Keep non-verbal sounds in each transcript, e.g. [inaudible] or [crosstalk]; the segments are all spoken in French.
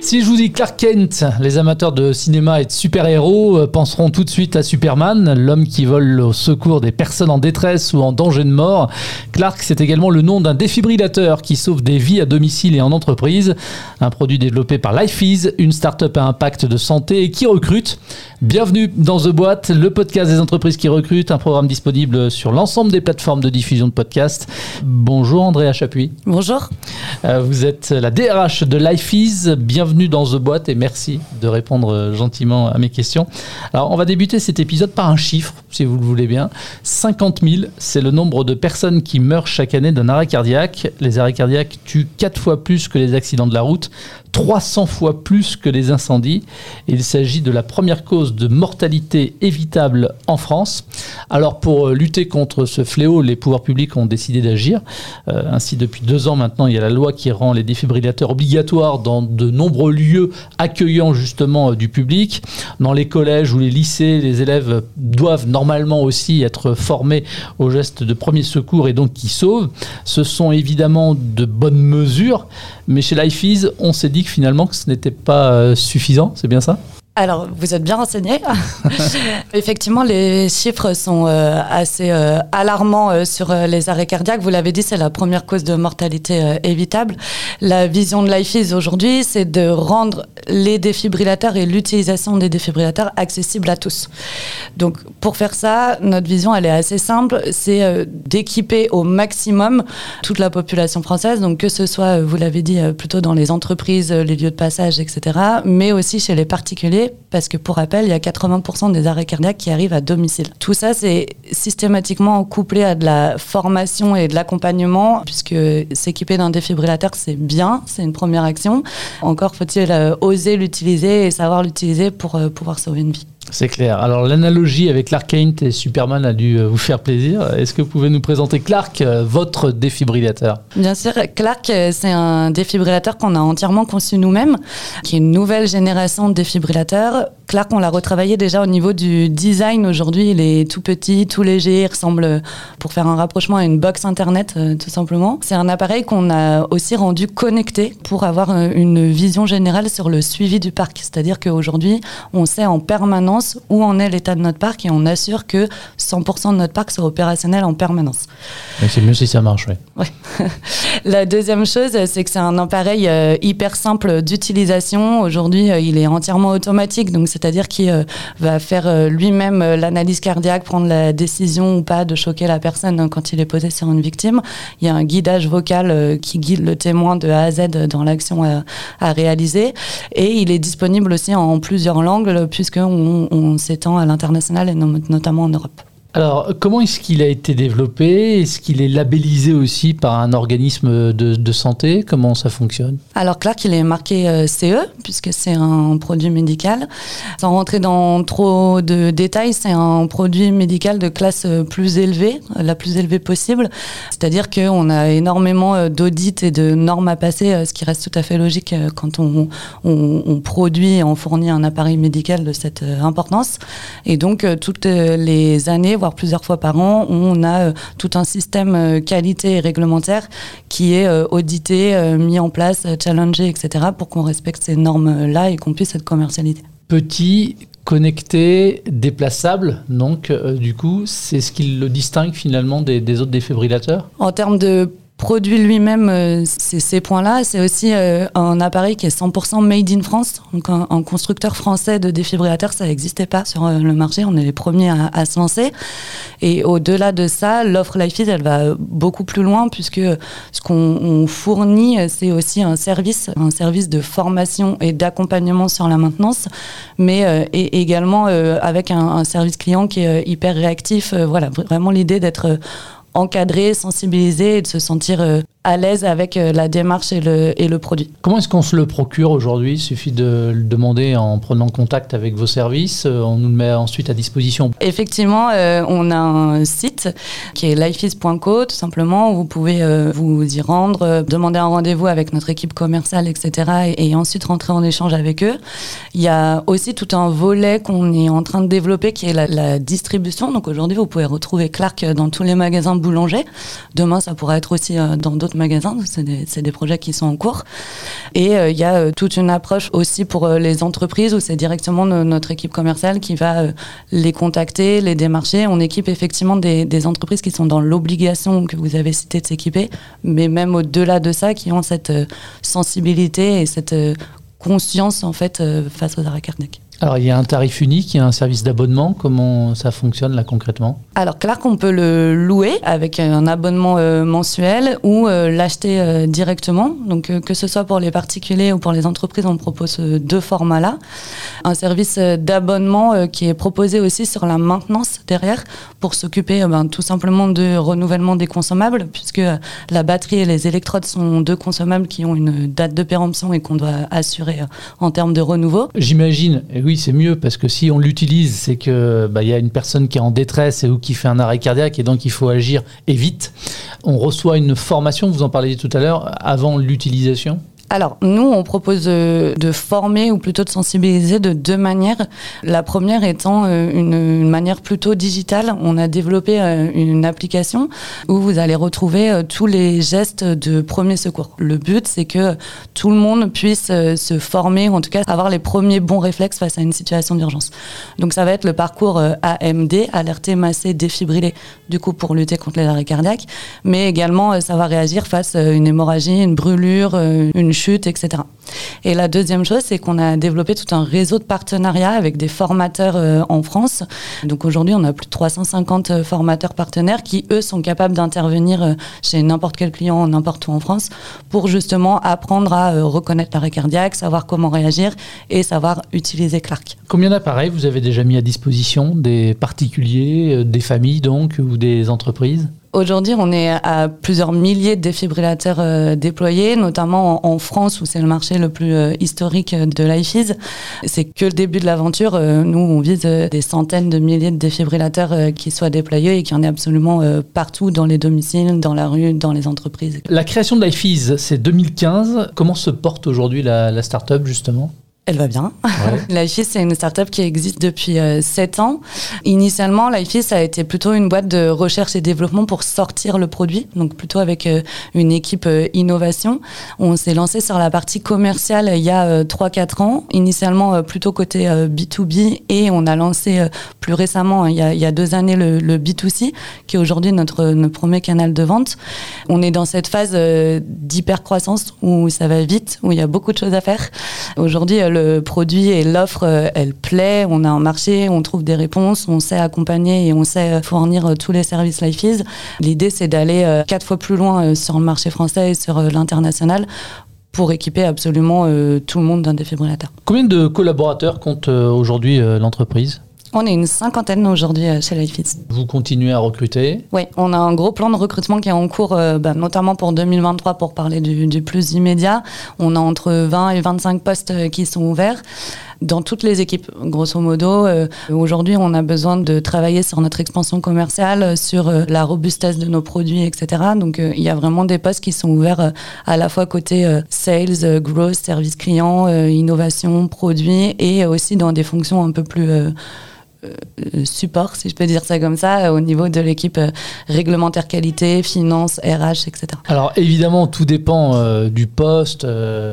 Si je vous dis Clark Kent, les amateurs de cinéma et de super-héros euh, penseront tout de suite à Superman, l'homme qui vole au secours des personnes en détresse ou en danger de mort. Clark, c'est également le nom d'un défibrillateur qui sauve des vies à domicile et en entreprise. Un produit développé par LifeEase, une start-up à impact de santé et qui recrute. Bienvenue dans The Boîte, le podcast des entreprises qui recrutent, un programme disponible sur l'ensemble des plateformes de diffusion de podcasts. Bonjour Andrea Chapuis. Bonjour. Euh, vous êtes la DRH de LifeEase. Bienvenue dans The Boîte et merci de répondre gentiment à mes questions. Alors, on va débuter cet épisode par un chiffre, si vous le voulez bien. 50 000, c'est le nombre de personnes qui meurent chaque année d'un arrêt cardiaque. Les arrêts cardiaques tuent 4 fois plus que les accidents de la route. 300 fois plus que les incendies. Il s'agit de la première cause de mortalité évitable en France. Alors pour euh, lutter contre ce fléau, les pouvoirs publics ont décidé d'agir. Euh, ainsi, depuis deux ans maintenant, il y a la loi qui rend les défibrillateurs obligatoires dans de nombreux lieux accueillant justement euh, du public. Dans les collèges ou les lycées, les élèves doivent normalement aussi être formés aux gestes de premier secours et donc qui sauvent. Ce sont évidemment de bonnes mesures, mais chez LifeEase, on s'est dit finalement que ce n'était pas euh, suffisant, c'est bien ça? Alors, vous êtes bien renseigné. [laughs] Effectivement, les chiffres sont euh, assez euh, alarmants euh, sur les arrêts cardiaques. Vous l'avez dit, c'est la première cause de mortalité évitable. La vision de LifeEase aujourd'hui, c'est de rendre les défibrillateurs et l'utilisation des défibrillateurs accessibles à tous. Donc, pour faire ça, notre vision, elle est assez simple. C'est d'équiper au maximum toute la population française. Donc, que ce soit, vous l'avez dit, plutôt dans les entreprises, les lieux de passage, etc., mais aussi chez les particuliers parce que pour rappel, il y a 80% des arrêts cardiaques qui arrivent à domicile. Tout ça, c'est systématiquement couplé à de la formation et de l'accompagnement, puisque s'équiper d'un défibrillateur, c'est bien, c'est une première action. Encore faut-il euh, oser l'utiliser et savoir l'utiliser pour euh, pouvoir sauver une vie. C'est clair. Alors l'analogie avec Clark Kent et Superman a dû euh, vous faire plaisir. Est-ce que vous pouvez nous présenter Clark, euh, votre défibrillateur? Bien sûr, Clark, euh, c'est un défibrillateur qu'on a entièrement conçu nous-mêmes, qui est une nouvelle génération de défibrillateurs. Clark, on l'a retravaillé déjà au niveau du design. Aujourd'hui, il est tout petit, tout léger, il ressemble, pour faire un rapprochement, à une box Internet, tout simplement. C'est un appareil qu'on a aussi rendu connecté pour avoir une vision générale sur le suivi du parc. C'est-à-dire qu'aujourd'hui, on sait en permanence où en est l'état de notre parc et on assure que 100% de notre parc soit opérationnel en permanence. C'est mieux si ça marche, oui. Ouais. [laughs] La deuxième chose, c'est que c'est un appareil euh, hyper simple d'utilisation. Aujourd'hui, euh, il est entièrement automatique, donc c'est-à-dire qu'il euh, va faire lui-même l'analyse cardiaque, prendre la décision ou pas de choquer la personne quand il est posé sur une victime. Il y a un guidage vocal qui guide le témoin de A à Z dans l'action à, à, réaliser. Et il est disponible aussi en plusieurs langues, puisqu'on on, s'étend à l'international et notamment en Europe. Alors, comment est-ce qu'il a été développé? Est-ce qu'il est labellisé aussi par un organisme de, santé? Comment ça fonctionne? Alors, Clark, il est marqué euh, CE, puisque c'est un produit médical. Sans rentrer dans trop de détails, c'est un produit médical de classe euh, plus élevée, la plus élevée possible. C'est-à-dire qu'on a énormément euh, d'audits et de normes à passer, ce qui reste tout à fait logique quand on produit et on fournit un appareil médical de cette importance. Et donc, toutes les années, voire plusieurs fois par an, on a euh, tout un système euh, qualité et réglementaire qui est euh, audité, mis en place, challengé, etc., pour qu'on respecte ces normes-là et qu'on puisse être commercialisé. Petit, connecté, déplaçable. Donc, du coup, c'est ce qui le distingue finalement des, des autres défibrillateurs? En termes de produit lui-même, euh, ces points-là. C'est aussi euh, un appareil qui est 100% made in France. Donc un, constructeur français de défibrillateurs, ça n'existait pas sur euh, le marché. On est les premiers à, se lancer. Et au-delà de ça, l'offre LifeEase, elle va beaucoup plus loin puisque ce qu'on fournit, c'est aussi un service, un service de formation et d'accompagnement sur la maintenance, mais également avec un, un, service client qui est hyper réactif. voilà, vraiment l'idée d'être encadrer, sensibiliser et de se sentir euh, à l'aise avec la démarche et le, et le produit. Comment est-ce qu'on se le procure aujourd'hui? Il suffit de le demander en prenant contact avec vos services, on nous le met ensuite à disposition. Effectivement, on a un site qui est lifeis.co tout simplement où vous pouvez vous y rendre, demander un rendez-vous avec notre équipe commerciale, etc. Et, et ensuite rentrer en échange avec eux. Il y a aussi tout un volet qu'on est en train de développer qui est la, distribution. Donc aujourd'hui, vous pouvez retrouver Clark dans tous les magasins boulangers. Demain, ça pourra être aussi euh, dans d'autres magasins. C'est des, projets qui sont en cours. Et euh, il y a euh, toute une approche aussi pour les entreprises où c'est directement notre équipe commerciale qui va les contacter, les démarcher. On équipe effectivement des, entreprises qui sont dans l'obligation que vous avez cité de s'équiper, mais même au-delà de ça, qui ont cette sensibilité et cette conscience en fait face aux arrêts. Alors, il y a un tarif unique, il y a un service d'abonnement. Comment ça fonctionne là concrètement? Alors, Clark, on peut le louer avec un abonnement euh, mensuel ou euh, l'acheter euh, directement. Donc, que ce soit pour les particuliers ou pour les entreprises, on propose deux formats-là. Un service d'abonnement qui est proposé aussi sur la maintenance derrière pour s'occuper ben, tout simplement de renouvellement des consommables, puisque la batterie et les électrodes sont deux consommables qui ont une date de péremption et qu'on doit assurer en termes de renouveau. J'imagine, oui, c'est mieux parce que si on l'utilise, c'est que bah, il y a une personne qui est en détresse et ou qui fait un arrêt cardiaque et donc il faut agir et vite. On reçoit une formation, vous en parliez tout à l'heure, avant l'utilisation? Alors, nous, on propose de, former ou plutôt de sensibiliser de deux manières. La première étant euh, une, manière plutôt digitale. On a développé euh, une application où vous allez retrouver euh, tous les gestes de premier secours. Le but, c'est que tout le monde puisse se former, ou en tout cas avoir les premiers bons réflexes face à une situation d'urgence. Donc, ça va être le parcours AMD, alerté, massé, défibrillé, du coup, pour lutter contre les arrêts cardiaques, mais également savoir réagir face à une hémorragie, une brûlure, une chute, etc. Et la deuxième chose, c'est qu'on a développé tout un réseau de partenariats avec des formateurs euh, en France. Donc aujourd'hui, on a plus de 350 euh, formateurs partenaires qui, eux, sont capables d'intervenir euh, chez n'importe quel client, n'importe où en France, pour justement apprendre à reconnaître l'arrêt cardiaque, savoir comment réagir et savoir utiliser Clark. Combien d'appareils vous avez déjà mis à disposition? Des particuliers, des familles donc, ou des entreprises? Aujourd'hui, on est à plusieurs milliers de défibrillateurs euh, déployés, notamment en, France où c'est le marché le plus euh, historique de l'IFIS. C'est que le début de l'aventure. Euh, nous, on vise des centaines de milliers de défibrillateurs qui soient déployés et qui en ait absolument partout dans les domiciles, dans la rue, dans les entreprises. La création de l'IFIS, c'est 2015. Comment se porte aujourd'hui la, la start-up justement? Elle va bien. Ouais. [laughs] c'est une startup qui existe depuis 7 euh, ans. Initialement, Lifeis a été plutôt une boîte de recherche et développement pour sortir le produit, donc plutôt avec euh, une équipe euh, innovation. On s'est lancé sur la partie commerciale il y a 3-4 ans, initialement plutôt côté B2B, et on a lancé plus récemment, il y a, il y a deux années, le, le B2C, qui est aujourd'hui notre, notre premier canal de vente. On est dans cette phase d'hyper-croissance où ça va vite, où il y a beaucoup de choses à faire. Aujourd'hui, le le produit et l'offre, euh, elle plaît, on a un marché, on trouve des réponses, on sait accompagner et on sait euh, fournir euh, tous les services LifeEase. L'idée, c'est d'aller quatre fois plus loin sur le marché français et sur l'international pour équiper absolument tout le monde d'un défibrillateur. Combien de collaborateurs compte aujourd'hui l'entreprise? On est une cinquantaine aujourd'hui chez LifeFit. Vous continuez à recruter Oui, on a un gros plan de recrutement qui est en cours, bah, notamment pour 2023 pour parler du, du, plus immédiat. On a entre 20 et 25 postes qui sont ouverts dans toutes les équipes. Grosso modo, euh, aujourd'hui, on a besoin de travailler sur notre expansion commerciale, sur euh, la robustesse de nos produits, etc. Donc, euh, il y a vraiment des postes qui sont ouverts à la fois côté sales, growth, service client, innovation, produits, et aussi dans des fonctions un peu plus euh, support, si je peux dire ça comme ça, au niveau de l'équipe euh, réglementaire qualité, finance, RH, etc. Alors évidemment, tout dépend euh, du poste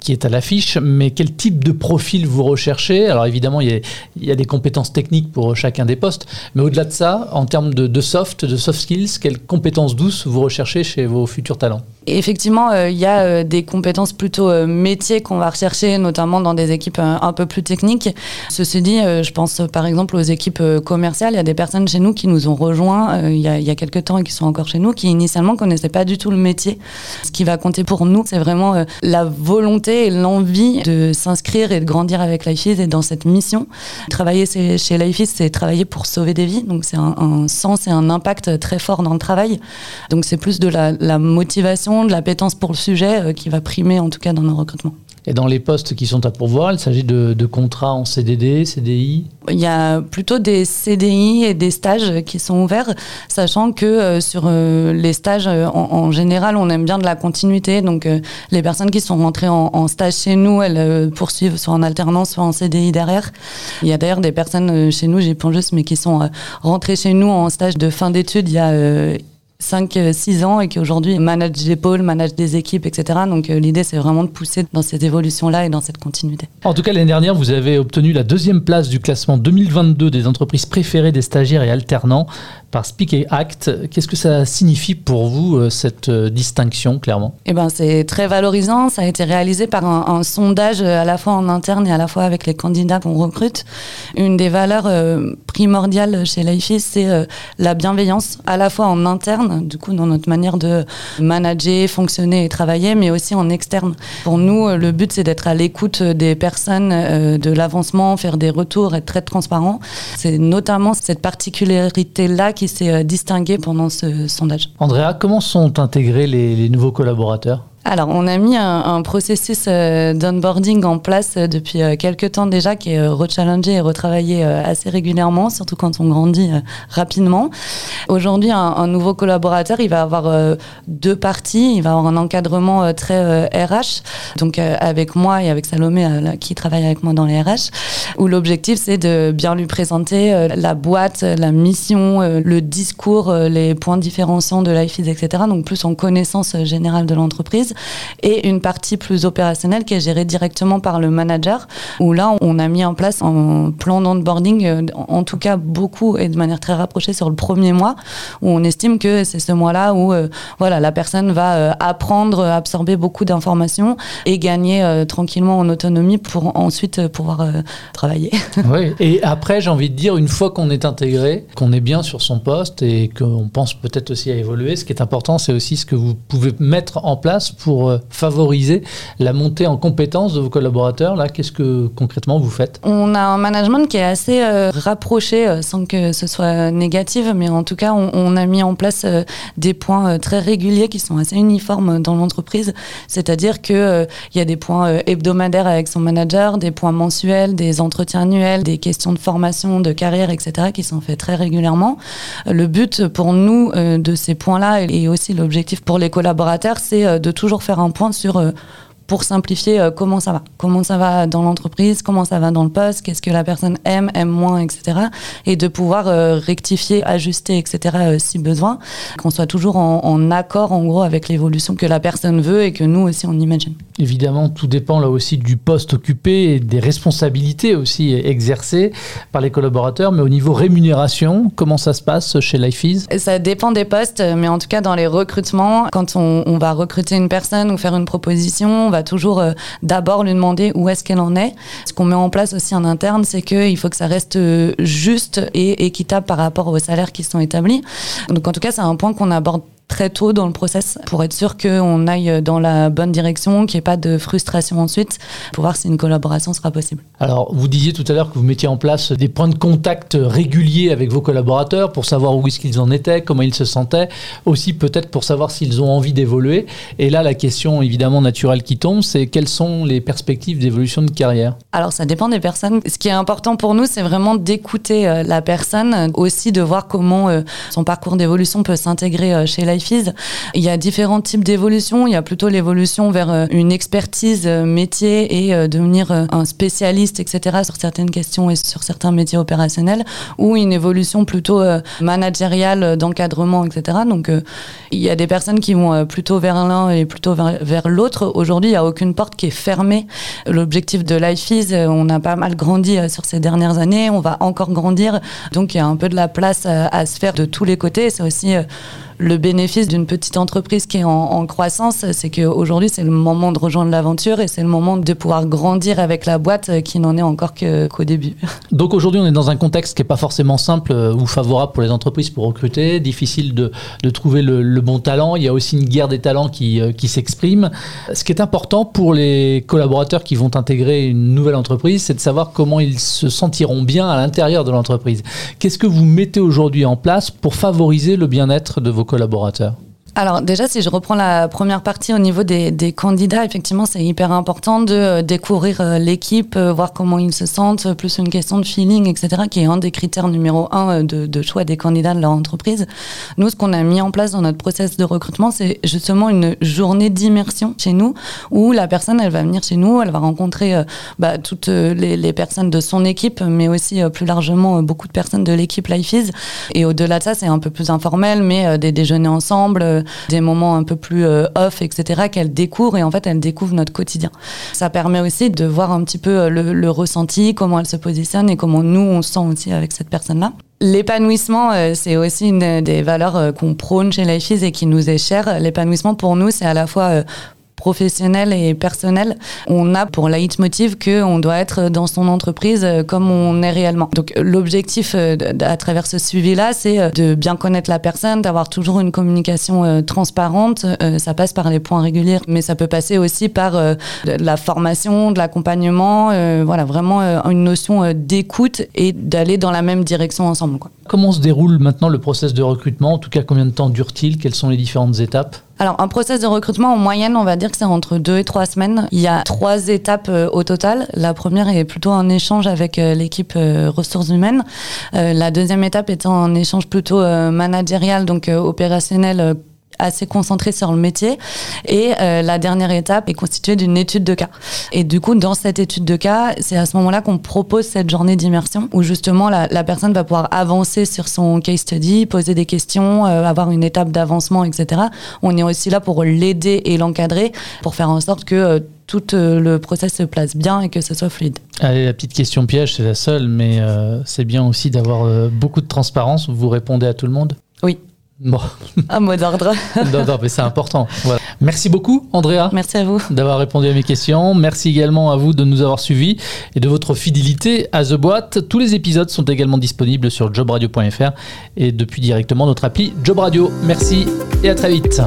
qui est à l'affiche, mais quel type de profil vous recherchez? Alors évidemment, il y, a, des compétences techniques pour chacun des postes, mais au-delà de ça, en termes de, de soft, de soft skills, quelles compétences douces vous recherchez chez vos futurs talents? Effectivement, il y a des compétences plutôt métiers qu'on va rechercher, notamment dans des équipes un peu plus techniques. Ceci dit, je pense par exemple aux équipes l'équipe commerciale, il y a des personnes chez nous qui nous ont rejoints il, y a, il y a quelques temps et qui sont encore chez nous, qui initialement connaissaient pas du tout le métier. Ce qui va compter pour nous, c'est vraiment la volonté et l'envie de s'inscrire et de grandir avec LifeIs et dans cette mission. Travailler chez LifeIs, c'est travailler pour sauver des vies, donc c'est un, sens et un impact très fort dans le travail. Donc c'est plus de la motivation, de l'appétence pour le sujet qui va primer en tout cas dans nos recrutements. Et dans les postes qui sont à pourvoir, il s'agit de, contrats en CDD, CDI Il y a plutôt des CDI et des stages qui sont ouverts, sachant que euh, sur euh, les stages, euh, en, général, on aime bien de la continuité. Donc les personnes qui sont rentrées en, stage chez nous, elles poursuivent soit en alternance, soit en CDI derrière. Il y a d'ailleurs des personnes chez nous, pense juste, mais qui sont rentrées chez nous en stage de fin d'études il y a 5-6 ans et qui aujourd'hui manage des pôles, manage des équipes, etc. Donc euh, l'idée, c'est vraiment de pousser dans cette évolution-là et dans cette continuité. En tout cas, l'année dernière, vous avez obtenu la deuxième place du classement 2022 des entreprises préférées des stagiaires et alternants par Speak et Act. Qu'est-ce que ça signifie pour vous, euh, cette euh, distinction, clairement? Eh ben, c'est très valorisant. Ça a été réalisé par un, sondage à la fois en interne et à la fois avec les candidats qu'on recrute. Une des valeurs euh, primordiales chez Lifeis, c'est euh, la bienveillance, à la fois en interne, du coup, dans notre manière de manager, fonctionner et travailler, mais aussi en externe. Pour nous, le but, c'est d'être à l'écoute des personnes, euh, de l'avancement, faire des retours, être très transparent. C'est notamment cette particularité-là qui s'est distinguée pendant ce sondage. Andrea, comment sont intégrés les nouveaux collaborateurs? Alors, on a mis un, un processus euh, d'onboarding en place euh, depuis euh, quelques temps déjà, qui est rechallengé et retravaillé assez régulièrement, surtout quand on grandit rapidement. Aujourd'hui, un, un, nouveau collaborateur, il va avoir deux parties. Il va avoir un encadrement très RH, donc avec moi et avec Salomé, qui travaille avec moi dans les RH, où l'objectif, c'est de bien lui présenter la boîte, la mission, le discours, les points différenciants de l'IFIS, etc. Donc, plus en connaissance générale de l'entreprise et une partie plus opérationnelle qui est gérée directement par le manager, où là, on a mis en place un plan d'onboarding, en tout cas beaucoup et de manière très rapprochée sur le premier mois, où on estime que c'est ce mois-là où euh, voilà, la personne va euh, apprendre, absorber beaucoup d'informations et gagner euh, tranquillement en autonomie pour ensuite pouvoir euh, travailler. [laughs] Oui, et après, j'ai envie de dire, une fois qu'on est intégré, qu'on est bien sur son poste et qu'on pense peut-être aussi à évoluer, ce qui est important, c'est aussi ce que vous pouvez mettre en place euh, favoriser la montée en compétences de vos collaborateurs Là, qu'est-ce que concrètement vous faites? On a un management qui est assez euh, rapproché, euh, sans que ce soit négatif, mais en tout cas, on, a mis en place des points très réguliers qui sont assez uniformes dans l'entreprise. C'est-à-dire qu'il euh, y a des points hebdomadaires avec son manager, des points mensuels, des entretiens annuels, des questions de formation, de carrière, etc., qui sont faits très régulièrement. Le but pour nous de ces points-là et aussi l'objectif pour les collaborateurs, c'est de toujours faire un point sur euh, pour simplifier euh, comment ça va. Comment ça va dans l'entreprise, comment ça va dans le poste, qu'est-ce que la personne aime, aime moins, etc. Et de pouvoir euh, rectifier, ajuster, etc. Si besoin. Qu'on soit toujours en, en, accord, en gros, avec l'évolution que la personne veut et que nous aussi, on imagine. Évidemment, tout dépend là aussi du poste occupé et des responsabilités aussi exercées par les collaborateurs. Mais au niveau rémunération, comment ça se passe chez LifeEase Ça dépend des postes, mais en tout cas, dans les recrutements, quand on, va recruter une personne ou faire une proposition, on va toujours euh, d'abord lui demander où est-ce qu'elle en est. Ce qu'on met en place aussi en interne, c'est qu'il faut que ça reste euh, juste et équitable par rapport aux salaires qui sont établis. Donc en tout cas, c'est un point qu'on aborde très tôt dans le process pour être sûr qu'on aille dans la bonne direction, qu'il n'y ait pas de frustration ensuite, pour voir si une collaboration sera possible. Alors, vous disiez tout à l'heure que vous mettiez en place des points de contact réguliers avec vos collaborateurs pour savoir où est-ce qu'ils en étaient, comment ils se sentaient, aussi peut-être pour savoir s'ils ont envie d'évoluer. Et là, la question évidemment naturelle qui tombe, c'est quelles sont les perspectives d'évolution de carrière? Alors, ça dépend des personnes. Ce qui est important pour nous, c'est vraiment d'écouter euh, la personne, aussi de voir comment euh, son parcours d'évolution peut s'intégrer euh, chez la Il y a différents types d'évolution. Il y a plutôt l'évolution vers euh, une expertise euh, métier et euh, devenir un spécialiste, etc., sur certaines questions et sur certains métiers opérationnels, ou une évolution plutôt managériale, d'encadrement, etc. Donc, il y a des personnes qui vont plutôt vers l'un et plutôt vers, l'autre. Aujourd'hui, il n'y a aucune porte qui est fermée. L'objectif de LifeEase, on a pas mal grandi sur ces dernières années. On va encore grandir. Donc, il y a un peu de la place à se faire de tous les côtés. C'est aussi le bénéfice d'une petite entreprise qui est en, croissance, c'est qu'aujourd'hui, c'est le moment de rejoindre l'aventure et c'est le moment de pouvoir grandir avec la boîte qui n'en est encore qu'au début. [laughs] Donc aujourd'hui, on est dans un contexte qui n'est pas forcément simple euh, ou favorable pour les entreprises pour recruter, difficile de, de trouver le, le, bon talent. Il y a aussi une guerre des talents qui, euh, qui s'exprime. Ce qui est important pour les collaborateurs qui vont intégrer une nouvelle entreprise, c'est de savoir comment ils se sentiront bien à l'intérieur de l'entreprise. Qu'est-ce que vous mettez aujourd'hui en place pour favoriser le bien-être de vos collaborateurs alors déjà, si je reprends la première partie au niveau des, des candidats, effectivement, c'est hyper important de euh, découvrir euh, l'équipe, euh, voir comment ils se sentent, plus une question de feeling, etc., qui est un des critères numéro un de, de choix des candidats de leur entreprise. Nous, ce qu'on a mis en place dans notre process de recrutement, c'est justement une journée d'immersion chez nous, où la personne, elle va venir chez nous, elle va rencontrer bah, toutes les, les, personnes de son équipe, mais aussi plus largement beaucoup de personnes de l'équipe Life Is. Et au-delà de ça, c'est un peu plus informel, mais des déjeuners ensemble des moments un peu plus euh, off, etc., qu'elle découvre et en fait elle découvre notre quotidien. Ça permet aussi de voir un petit peu euh, le, ressenti, comment elle se positionne et comment nous on se sent aussi avec cette personne-là. L'épanouissement, euh, c'est aussi une des valeurs qu'on prône chez Life et qui nous est chère. L'épanouissement pour nous, c'est à la fois professionnel et personnel, on a pour leitmotiv qu'on doit être dans son entreprise euh, comme on est réellement. Donc l'objectif euh, à travers ce suivi-là, c'est euh, de bien connaître la personne, d'avoir toujours une communication transparente. Ça passe par les points réguliers, mais ça peut passer aussi par de la formation, de l'accompagnement, voilà, vraiment une notion d'écoute et d'aller dans la même direction ensemble. Comment se déroule maintenant le process de recrutement? En tout cas, combien de temps dure-t-il? Quelles sont les différentes étapes? Alors, un process de recrutement, en moyenne, on va dire que c'est entre deux et trois semaines. Il y a trois étapes euh, au total. La première est plutôt un échange avec euh, l'équipe euh, ressources humaines. la deuxième étape étant un échange plutôt managérial, donc opérationnel assez concentré sur le métier. Et euh, la dernière étape est constituée d'une étude de cas. Et du coup, dans cette étude de cas, c'est à ce moment-là qu'on propose cette journée d'immersion où justement la, la, personne va pouvoir avancer sur son case study, poser des questions, euh, avoir une étape d'avancement, etc. On est aussi là pour l'aider et l'encadrer pour faire en sorte que euh, tout le process se place bien et que ce soit fluide. Allez, la petite question piège, c'est la seule, mais c'est bien aussi d'avoir beaucoup de transparence. Vous répondez à tout le monde? Oui. Bon. Un mot d'ordre. [laughs] non, non, mais c'est important. Merci beaucoup, Andrea. Merci à vous. D'avoir répondu à mes questions. Merci également à vous de nous avoir suivis et de votre fidélité à The Boîte. Tous les épisodes sont également disponibles sur jobradio.fr et depuis directement notre appli Job Radio. Merci et à très vite.